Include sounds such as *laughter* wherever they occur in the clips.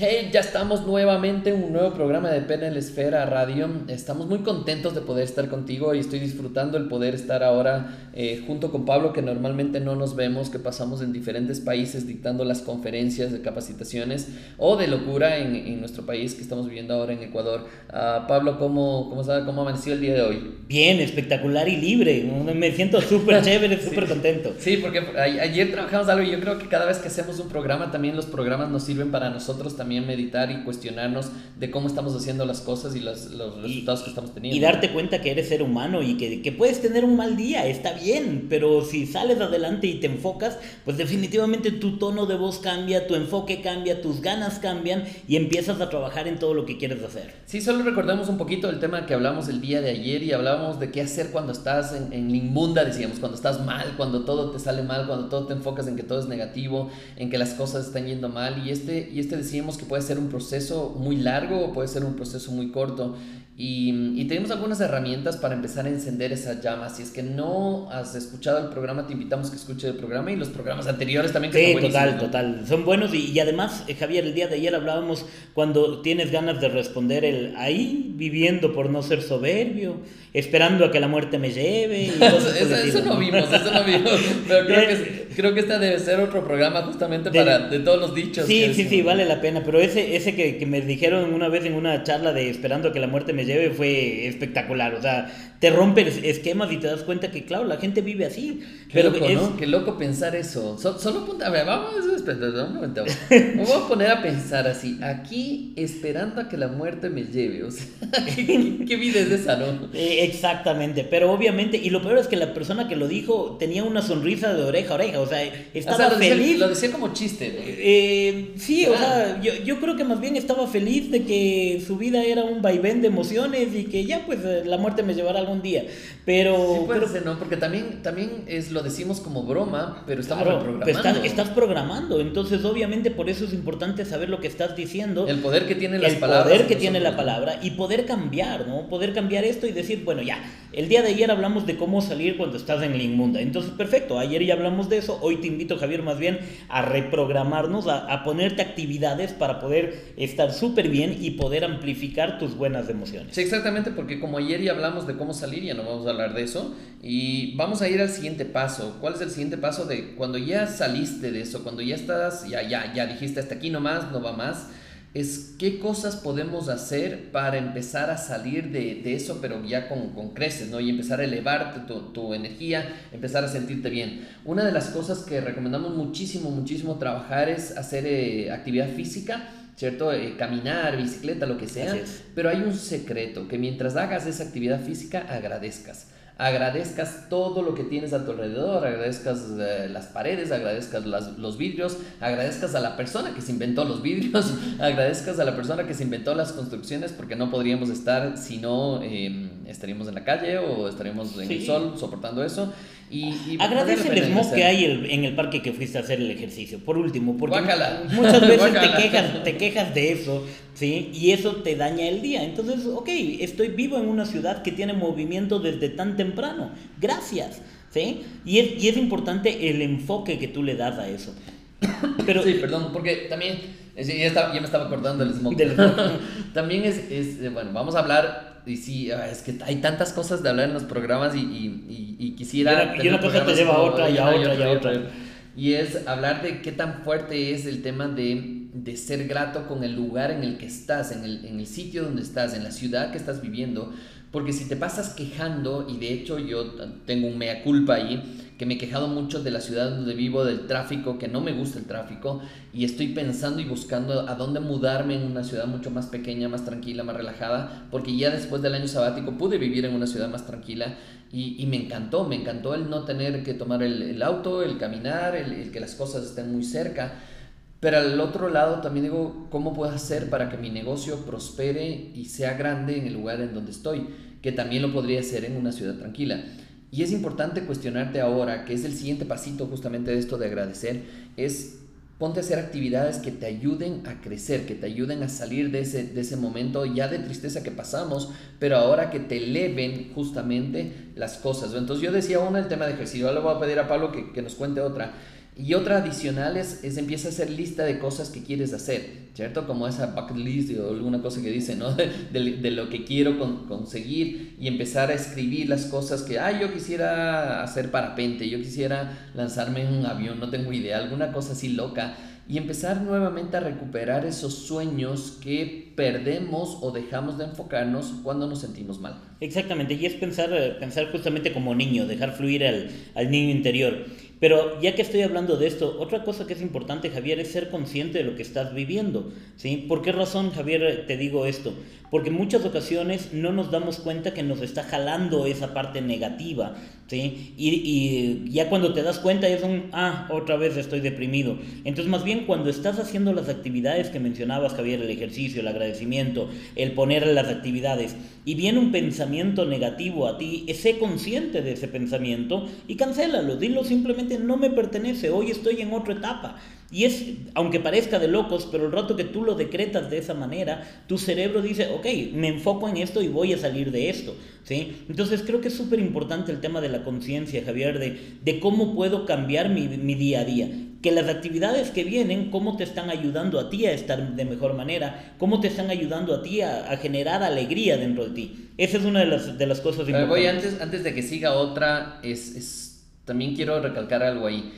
Hey, ya estamos nuevamente en un nuevo programa de PNL Esfera Radio. Estamos muy contentos de poder estar contigo y estoy disfrutando el poder estar ahora eh, junto con Pablo, que normalmente no nos vemos, que pasamos en diferentes países dictando las conferencias de capacitaciones o de locura en, en nuestro país que estamos viviendo ahora en Ecuador. Uh, Pablo, ¿cómo, cómo, sabe, ¿cómo amaneció el día de hoy? Bien, espectacular y libre. Me siento súper *laughs* chévere, súper sí. contento. Sí, porque ayer trabajamos algo y yo creo que cada vez que hacemos un programa, también los programas nos sirven para nosotros también también meditar y cuestionarnos de cómo estamos haciendo las cosas y los, los resultados y, que estamos teniendo. Y darte cuenta que eres ser humano y que, que, puedes tener un mal día, está bien, pero si sales adelante y te enfocas, pues definitivamente tu tono de voz cambia, tu enfoque cambia, tus ganas cambian y empiezas a trabajar en todo lo que quieres hacer. Sí, solo recordemos un poquito el tema que hablamos el día de ayer y hablábamos de qué hacer cuando estás en, en inmunda, decíamos, cuando estás mal, cuando todo te sale mal, cuando todo te enfocas en que todo es negativo, en que las cosas están yendo mal y este, y este decíamos que puede ser un proceso muy largo o puede ser un proceso muy corto. Y, y, tenemos algunas herramientas para empezar a encender esas llamas. Si es que no has escuchado el programa, te invitamos a que escuches el programa y los programas anteriores también. Que sí, total, ¿no? total. Son buenos y, y, además, eh, Javier, el día de ayer hablábamos cuando tienes ganas de responder el ahí, viviendo por no ser soberbio, esperando a que la muerte me lleve. Y eso, eso, eso, no vimos, eso no vimos. Pero creo que, *laughs* creo que este debe ser otro programa justamente de, para de todos los dichos. Sí, sí, sí, vale la pena. Pero ese, ese que, que me dijeron una vez en una charla de esperando a que la muerte me lleve fue espectacular. O sea, te rompe esquemas y te das cuenta que, claro, la gente vive así. Qué pero loco, es... ¿no? Qué loco pensar eso. So, solo a ver, vamos, un momento. *laughs* Me voy a poner a pensar así. Aquí esperando a que la muerte me lleve. O sea, *laughs* ¿qué, qué vida es esa, no? Eh, exactamente. Pero obviamente, y lo peor es que la persona que lo dijo tenía una sonrisa de oreja a oreja. O sea, estaba o sea, lo feliz. Decía, lo decía como chiste. ¿no? Eh, sí, claro. o sea, yo, yo creo que más bien estaba feliz de que su vida era un vaivén de emociones y que ya, pues, la muerte me llevará algún día. Pero. Sí puede pero, ser, ¿no? Porque también, también es, lo decimos como broma, pero estamos claro, reprogramando. Estás, estás, programando. Entonces, obviamente, por eso es importante saber lo que estás diciendo. El poder que tiene las el palabras. El poder que tiene la palabra y poder cambiar, ¿no? Poder cambiar esto y decir, bueno, ya. El día de ayer hablamos de cómo salir cuando estás en la inmunda. Entonces, perfecto. Ayer ya hablamos de eso. Hoy te invito, Javier, más bien a reprogramarnos, a, ponerte actividades para poder estar súper bien y poder amplificar tus buenas emociones. Sí, exactamente, porque como ayer ya hablamos de cómo salir, ya no vamos a hablar de eso. Y vamos a ir al siguiente paso. ¿Cuál es el siguiente paso de cuando ya saliste de eso, cuando ya estás, ya, ya, ya dijiste hasta aquí nomás, no va más? Es qué cosas podemos hacer para empezar a salir de, de eso, pero ya con, con, creces, ¿no? Y empezar a elevarte tu, tu, energía, empezar a sentirte bien. Una de las cosas que recomendamos muchísimo, muchísimo trabajar es hacer eh, actividad física. ¿cierto? Eh, caminar, bicicleta, lo que sea. Pero hay un secreto, que mientras hagas esa actividad física, agradezcas. Agradezcas todo lo que tienes a tu alrededor, agradezcas eh, las paredes, agradezcas las, los vidrios, agradezcas a la persona que se inventó los vidrios, *laughs* agradezcas a la persona que se inventó las construcciones, porque no podríamos estar si no eh, estaríamos en la calle o estaríamos en sí. el sol soportando eso. Y, y Agradece el smog que hay el, en el parque que fuiste a hacer el ejercicio, por último, porque muchas *laughs* veces te quejas, te quejas de eso, ¿sí? Y eso te daña el día. Entonces, ok, estoy vivo en una ciudad que tiene movimiento desde tan temprano. Gracias, ¿sí? Y es, y es importante el enfoque que tú le das a eso. *coughs* Pero, sí, perdón, porque también, ya, estaba, ya me estaba acordando del smog. Del *laughs* también es, es, bueno, vamos a hablar y sí, es que hay tantas cosas de hablar en los programas y, y, y, y quisiera... Y una, y una cosa te lleva a otra y a otra y a otra. Y es hablar de qué tan fuerte es el tema de, de ser grato con el lugar en el que estás, en el, en el sitio donde estás, en la ciudad que estás viviendo. Porque si te pasas quejando, y de hecho yo tengo un mea culpa ahí, que me he quejado mucho de la ciudad donde vivo, del tráfico, que no me gusta el tráfico, y estoy pensando y buscando a dónde mudarme en una ciudad mucho más pequeña, más tranquila, más relajada, porque ya después del año sabático pude vivir en una ciudad más tranquila y, y me encantó, me encantó el no tener que tomar el, auto, el caminar, el, el que las cosas estén muy cerca. Pero al otro lado también digo, ¿cómo puedo hacer para que mi negocio prospere y sea grande en el lugar en donde estoy? Que también lo podría hacer en una ciudad tranquila. Y es importante cuestionarte ahora, que es el siguiente pasito justamente de esto de agradecer, es ponte a hacer actividades que te ayuden a crecer, que te ayuden a salir de ese, de ese momento ya de tristeza que pasamos, pero ahora que te eleven justamente las cosas. Entonces yo decía una, el tema de ejercicio, ahora le voy a pedir a Pablo que, que nos cuente otra. Y otra adicional es, es, empieza a hacer lista de cosas que quieres hacer, ¿cierto? Como esa bucket list o alguna cosa que dice, ¿no? *laughs* De, de, lo que quiero con, conseguir y empezar a escribir las cosas que, ah, yo quisiera hacer parapente, yo quisiera lanzarme en un avión, no tengo idea, alguna cosa así loca y empezar nuevamente a recuperar esos sueños que perdemos o dejamos de enfocarnos cuando nos sentimos mal. Exactamente, y es pensar, pensar justamente como niño, dejar fluir al, al niño interior. Pero ya que estoy hablando de esto, otra cosa que es importante, Javier, es ser consciente de lo que estás viviendo. ¿sí? ¿Por qué razón, Javier, te digo esto? Porque en muchas ocasiones no nos damos cuenta que nos está jalando esa parte negativa. ¿sí? Y, y ya cuando te das cuenta es un, ah, otra vez estoy deprimido. Entonces, más bien cuando estás haciendo las actividades que mencionabas, Javier, el ejercicio, el agradecimiento, el poner las actividades, y viene un pensamiento negativo a ti, sé consciente de ese pensamiento y cancélalo, dilo simplemente no me pertenece, hoy estoy en otra etapa. Y es, aunque parezca de locos, pero el rato que tú lo decretas de esa manera, tu cerebro dice, ok, me enfoco en esto y voy a salir de esto. ¿sí? Entonces creo que es súper importante el tema de la conciencia, Javier, de, de cómo puedo cambiar mi, mi día a día que las actividades que vienen, cómo te están ayudando a ti a estar de mejor manera, cómo te están ayudando a ti a, generar alegría dentro de ti. Esa es una de las, de las cosas importantes. Voy antes, antes de que siga otra, es, es también quiero recalcar algo ahí,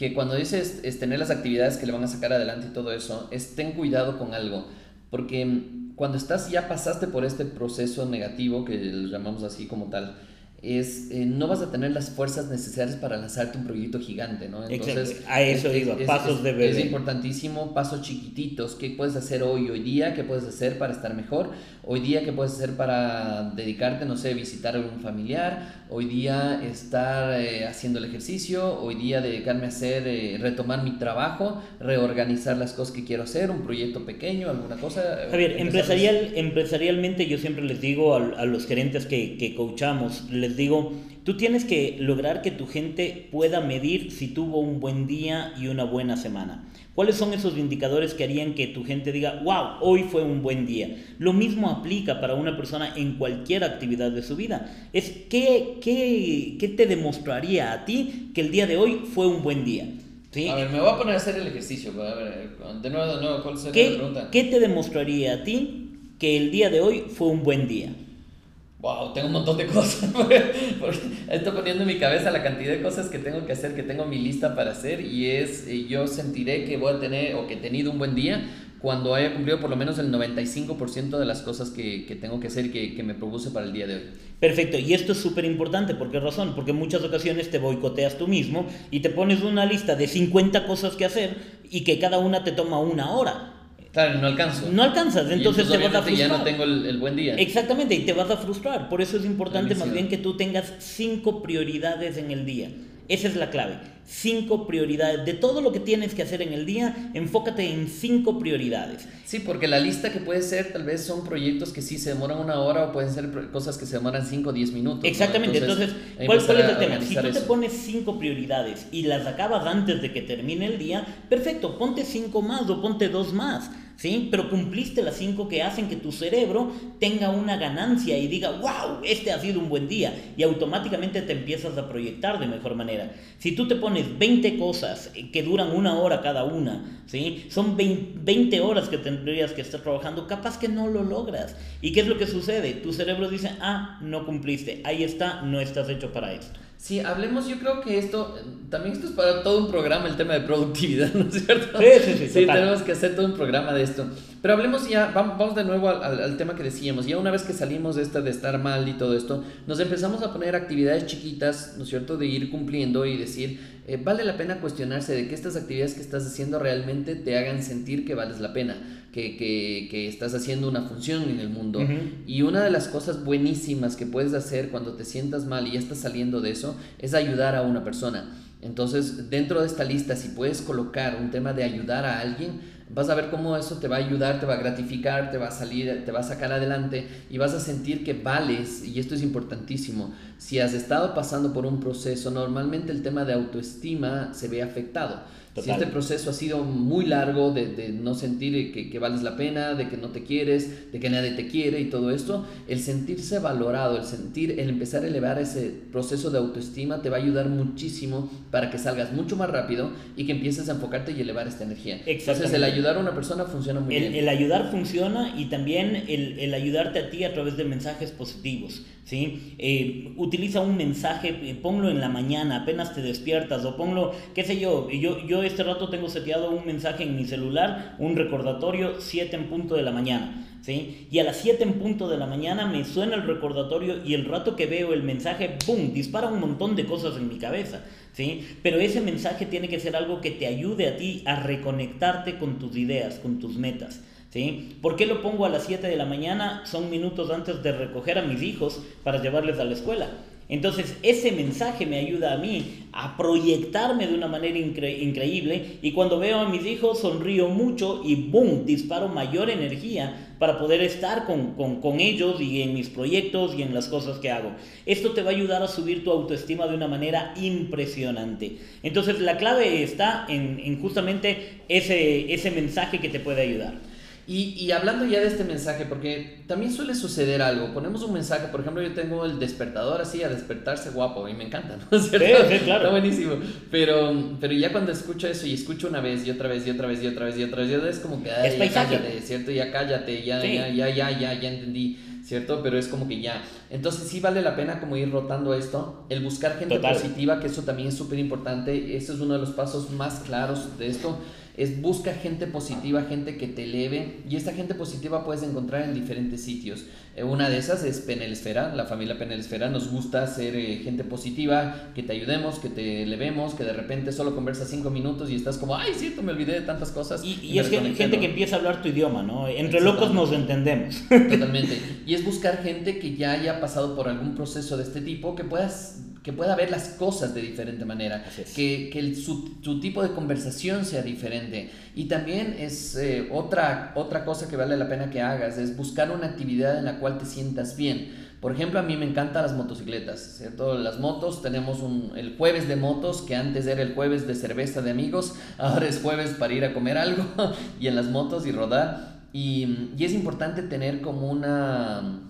que cuando dices es tener las actividades que le van a sacar adelante y todo eso, es ten cuidado con algo, porque cuando estás ya pasaste por este proceso negativo, que lo llamamos así como tal, es eh, no vas a tener las fuerzas necesarias para lanzarte un proyecto gigante, ¿no? Entonces, a eso digo, pasos de bebé. Es importantísimo, pasos chiquititos, ¿qué puedes hacer hoy, hoy día? ¿Qué puedes hacer para estar mejor? Hoy día, ¿qué puedes hacer para dedicarte, no sé, visitar a algún familiar? Hoy día, estar eh, haciendo el ejercicio. Hoy día, dedicarme a hacer, eh, retomar mi trabajo, reorganizar las cosas que quiero hacer, un proyecto pequeño, alguna cosa. Javier, empresarial, empresarialmente yo siempre les digo a, a los gerentes que, que coachamos, les digo, tú tienes que lograr que tu gente pueda medir si tuvo un buen día y una buena semana. ¿Cuáles son esos indicadores que harían que tu gente diga, wow, hoy fue un buen día? Lo mismo aplica para una persona en cualquier actividad de su vida. Es qué, qué, qué te demostraría a ti que el día de hoy fue un buen día. ¿Sí? A ver, me voy a poner a hacer el ejercicio. A ver, de nuevo, de nuevo, ¿cuál sería la pregunta? ¿Qué te demostraría a ti que el día de hoy fue un buen día? Wow, tengo un montón de cosas. *laughs* estoy poniendo en mi cabeza la cantidad de cosas que tengo que hacer, que tengo mi lista para hacer y es, eh, yo sentiré que voy a tener o que he tenido un buen día cuando haya cumplido por lo menos el 95% de las cosas que, tengo que hacer que, que, me propuse para el día de hoy. Perfecto, y esto es súper importante, ¿por qué razón? Porque en muchas ocasiones te boicoteas tú mismo y te pones una lista de 50 cosas que hacer y que cada una te toma una hora. Claro, no alcanzo. No alcanzas, entonces, te vas a frustrar. ya no tengo el, buen día. Exactamente, y te vas a frustrar. Por eso es importante más bien que tú tengas cinco prioridades en el día. Esa es la clave. Cinco prioridades. De todo lo que tienes que hacer en el día, enfócate en cinco prioridades. Sí, porque la lista que puede ser, tal vez son proyectos que sí se demoran una hora o pueden ser cosas que se demoran cinco o diez minutos. Exactamente. Entonces, ¿cuál, es el tema? Si tú te pones cinco prioridades y las acabas antes de que termine el día, perfecto, ponte cinco más o ponte dos más. ¿Sí? Pero cumpliste las cinco que hacen que tu cerebro tenga una ganancia y diga, wow, este ha sido un buen día. Y automáticamente te empiezas a proyectar de mejor manera. Si tú te pones 20 cosas que duran una hora cada una, ¿sí? Son 20 horas que tendrías que estar trabajando, capaz que no lo logras. ¿Y qué es lo que sucede? Tu cerebro dice, ah, no cumpliste, ahí está, no estás hecho para esto. Sí, hablemos, yo creo que esto, también esto es para todo un programa, el tema de productividad, *laughs* ¿no es cierto? Sí, sí, sí. Sí, tenemos que hacer todo un programa de esto. Pero hablemos ya, vamos de nuevo al, al, tema que decíamos, ya una vez que salimos de esta de estar mal y todo esto, nos empezamos a poner actividades chiquitas, ¿no es cierto?, de ir cumpliendo y decir, eh, vale la pena cuestionarse de que estas actividades que estás haciendo realmente te hagan sentir que vales la pena, que, que, que estás haciendo una función en el mundo. Y una de las cosas buenísimas que puedes hacer cuando te sientas mal y ya estás saliendo de eso es ayudar a una persona. Entonces, dentro de esta lista, si puedes colocar un tema de ayudar a alguien, vas a ver cómo eso te va a ayudar, te va a gratificar, te va a salir, te va a sacar adelante y vas a sentir que vales, y esto es importantísimo, si has estado pasando por un proceso, normalmente el tema de autoestima se ve afectado. Si este proceso ha sido muy largo de, de no sentir que, que, vales la pena, de que no te quieres, de que nadie te quiere y todo esto, el sentirse valorado, el sentir, el empezar a elevar ese proceso de autoestima te va a ayudar muchísimo para que salgas mucho más rápido y que empieces a enfocarte y elevar esta energía. Entonces el ayudar a una persona funciona muy bien. El ayudar funciona y también el, el, ayudarte a ti a través de mensajes positivos. ¿sí? Eh, utiliza un mensaje, eh, ponlo en la mañana, apenas te despiertas o ponlo, qué sé yo, yo, yo este rato tengo seteado un mensaje en mi celular, un recordatorio 7 en punto de la mañana. ¿Sí? Y a las 7 en punto de la mañana me suena el recordatorio y el rato que veo el mensaje, ¡boom!, dispara un montón de cosas en mi cabeza, ¿sí? Pero ese mensaje tiene que ser algo que te ayude a ti a reconectarte con tus ideas, con tus metas, ¿sí? ¿Por qué lo pongo a las 7 de la mañana? Son minutos antes de recoger a mis hijos para llevarles a la escuela. Entonces ese mensaje me ayuda a mí a proyectarme de una manera increíble y cuando veo a mis hijos sonrío mucho y ¡boom! disparo mayor energía para poder estar con, con, ellos y en mis proyectos y en las cosas que hago. Esto te va a ayudar a subir tu autoestima de una manera impresionante. Entonces la clave está en, en justamente ese, ese mensaje que te puede ayudar. Y, hablando ya de este mensaje, porque también suele suceder algo, ponemos un mensaje, por ejemplo, yo tengo el despertador así, a despertarse guapo, y me encanta, ¿no? ¿Cierto? Sí, claro. Está buenísimo. Pero, pero ya cuando escucho eso y escucho una vez y otra vez y otra vez y otra vez y otra vez, es como que, ay, ya cállate, ¿cierto? Ya cállate, ya, ya, ya, ya, ya, ya entendí. ¿cierto? Pero es como que ya. Entonces sí vale la pena como ir rotando esto, el buscar gente positiva, que eso también es súper importante, eso es uno de los pasos más claros de esto es busca gente positiva, gente que te eleve y esta gente positiva puedes encontrar en diferentes sitios. Eh, una de esas es Penelesfera, la familia Penelesfera nos gusta ser eh, gente positiva, que te ayudemos, que te elevemos, que de repente solo conversas cinco minutos y estás como, ay, cierto, me olvidé de tantas cosas. Y, es gente, gente que empieza a hablar tu idioma, ¿no? Entre locos nos entendemos. Totalmente. Y es buscar gente que ya haya pasado por algún proceso de este tipo, que puedas que pueda ver las cosas de diferente manera, que, que su, tipo de conversación sea diferente. Y también es eh, otra, otra cosa que vale la pena que hagas, es buscar una actividad en la cual te sientas bien. Por ejemplo, a mí me encantan las motocicletas, ¿cierto? Las motos, tenemos un, el jueves de motos, que antes era el jueves de cerveza de amigos, *laughs* ahora es jueves para ir a comer algo *laughs* y en las motos y rodar. Y, y es importante tener como una...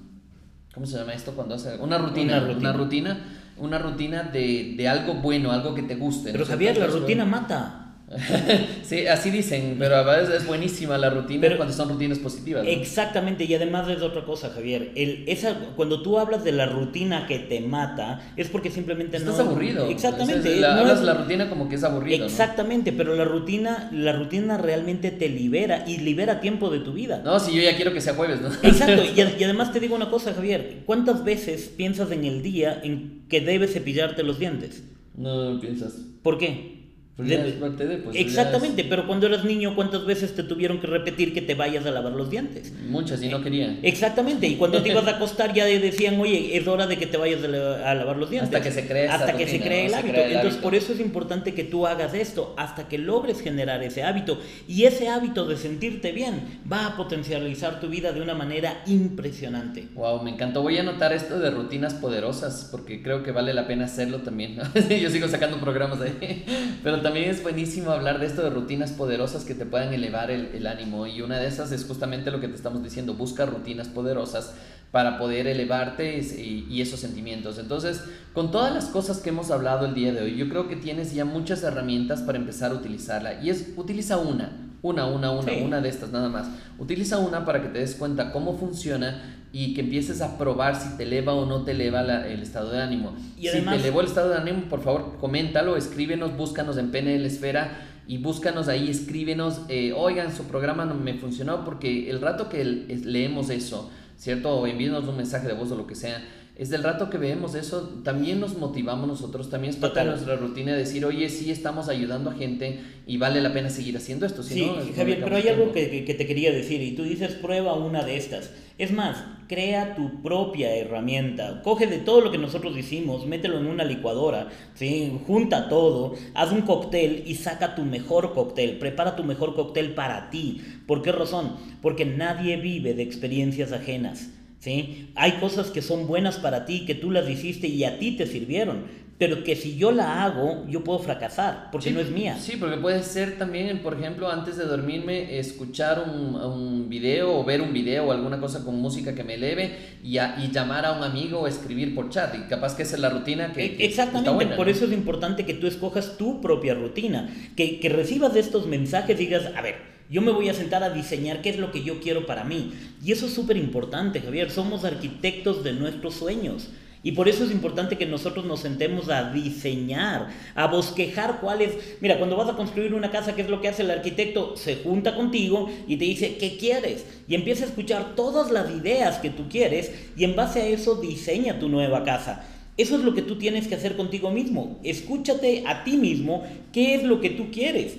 ¿Cómo se llama esto cuando hace? Una rutina. Una rutina. Una rutina una rutina de, de algo bueno, algo que te guste. Pero Javier, la rutina mata. *laughs* sí, así dicen, pero a veces es buenísima la rutina pero, cuando son rutinas positivas. Exactamente, y además es otra cosa, Javier. El, esa, cuando tú hablas de la rutina que te mata, es porque simplemente Estás no. aburrido. Exactamente. la, hablas de la rutina como que es aburrido. Exactamente, pero la rutina, la rutina realmente te libera y libera tiempo de tu vida. No, si yo ya quiero que sea jueves, ¿no? Exacto, y, *laughs* y además te digo una cosa, Javier. ¿Cuántas veces piensas en el día en que debes cepillarte los dientes? No piensas. ¿Por qué? Pues, exactamente, pero cuando eras niño, ¿cuántas veces te tuvieron que repetir que te vayas a lavar los dientes? Muchas, y no querían. Exactamente, y cuando te ibas a *laughs* acostar ya decían, oye, es hora de que te vayas a lavar los dientes. Hasta que se cree Hasta que se cree el hábito. Entonces, por eso es importante que tú hagas esto, hasta que logres generar ese hábito. Y ese hábito de sentirte bien va a potencializar tu vida de una manera impresionante. Wow, me encantó. Voy a anotar esto de rutinas poderosas, porque creo que vale la pena hacerlo también. *laughs* Yo sigo sacando programas ahí, *laughs* pero también también es buenísimo hablar de esto de rutinas poderosas que te puedan elevar el, ánimo y una de esas es justamente lo que te estamos diciendo, busca rutinas poderosas para poder elevarte y, esos sentimientos. Entonces, con todas las cosas que hemos hablado el día de hoy, yo creo que tienes ya muchas herramientas para empezar a utilizarla y es, utiliza una, una, una, una, una de estas nada más. Utiliza una para que te des cuenta cómo funciona y que empieces a probar si te eleva o no te eleva el estado de ánimo. Y si te elevó el estado de ánimo, por favor, coméntalo, escríbenos, búscanos en PNL Esfera y búscanos ahí, escríbenos, eh, oigan, su programa no me funcionó porque el rato que leemos eso, ¿cierto? O envíenos un mensaje de voz o lo que sea, es del rato que vemos eso, también nos motivamos nosotros, también es parte de nuestra rutina decir, oye, sí estamos ayudando a gente y vale la pena seguir haciendo esto. sí, Javier, pero hay algo que, que, te quería decir y tú dices, prueba una de estas. Es más, crea tu propia herramienta. Coge de todo lo que nosotros hicimos, mételo en una licuadora, ¿sí? junta todo, haz un cóctel y saca tu mejor cóctel. Prepara tu mejor cóctel para ti. ¿Por qué razón? Porque nadie vive de experiencias ajenas. ¿Sí? Hay cosas que son buenas para ti, que tú las hiciste y a ti te sirvieron pero que si yo la hago, yo puedo fracasar, porque no es mía. Sí, porque puede ser también, por ejemplo, antes de dormirme, escuchar un, un video o ver un video o alguna cosa con música que me eleve y, y llamar a un amigo o escribir por chat. Y capaz que esa es la rutina que... que Exactamente, por eso es importante que tú escojas tu propia rutina, que, que recibas estos mensajes y digas, a ver, yo me voy a sentar a diseñar qué es lo que yo quiero para mí. Y eso es súper importante, Javier. Somos arquitectos de nuestros sueños. Y por eso es importante que nosotros nos sentemos a diseñar, a bosquejar cuál es... Mira, cuando vas a construir una casa, ¿qué es lo que hace el arquitecto? Se junta contigo y te dice, ¿qué quieres? Y empieza a escuchar todas las ideas que tú quieres y en base a eso diseña tu nueva casa. Eso es lo que tú tienes que hacer contigo mismo. Escúchate a ti mismo qué es lo que tú quieres.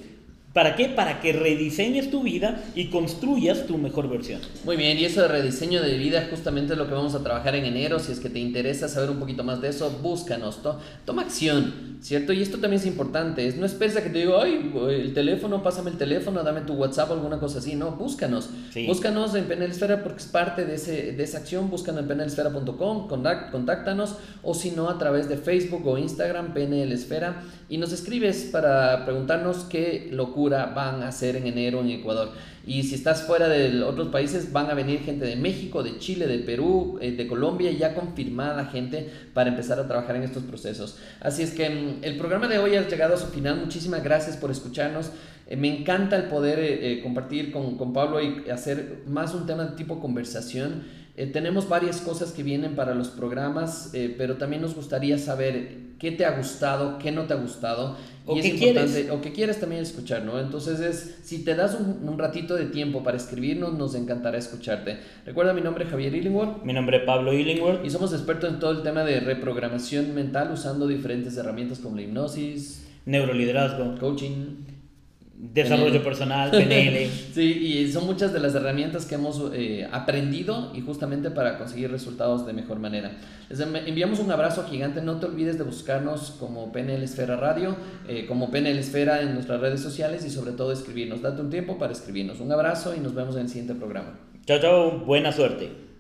¿Para qué? Para que rediseñes tu vida y construyas tu mejor versión. Muy bien, y eso de rediseño de vida justamente es lo que vamos a trabajar en enero. Si es que te interesa saber un poquito más de eso, búscanos, toma acción, ¿cierto? Y esto también es importante, no esperes a que te diga, ay, el teléfono, pásame el teléfono, dame tu WhatsApp o alguna cosa así, no, búscanos. Búscanos en PNL Esfera porque es parte de, ese, de esa acción, búscanos en pnlesfera.com, contáctanos o si no a través de Facebook o Instagram, PNL Esfera, y nos escribes para preguntarnos qué locura van a hacer en enero en Ecuador. Y si estás fuera de otros países, van a venir gente de México, de Chile, de Perú, eh, de Colombia, ya confirmada gente para empezar a trabajar en estos procesos. Así es que mm, el programa de hoy ha llegado a su final. Muchísimas gracias por escucharnos. Eh, me encanta el poder eh, compartir con, con Pablo y hacer más un tema de tipo conversación. tenemos varias cosas que vienen para los programas, pero también nos gustaría saber qué te ha gustado, qué no te ha gustado o que quieres. O que quieres también escuchar, ¿no? Entonces es, si te das un, un, ratito de tiempo para escribirnos, nos encantará escucharte. Recuerda mi nombre es Javier Illingworth. Mi nombre es Pablo Illingworth. Y somos expertos en todo el tema de reprogramación mental usando diferentes herramientas como la hipnosis, neuroliderazgo, coaching, Desarrollo personal, PNL. *laughs* sí, y son muchas de las herramientas que hemos eh, aprendido y justamente para conseguir resultados de mejor manera. Les enviamos un abrazo gigante. No te olvides de buscarnos como PNL Esfera Radio, eh, como PNL Esfera en nuestras redes sociales y sobre todo escribirnos. Date un tiempo para escribirnos. Un abrazo y nos vemos en el siguiente programa. Chao, chao. Buena suerte.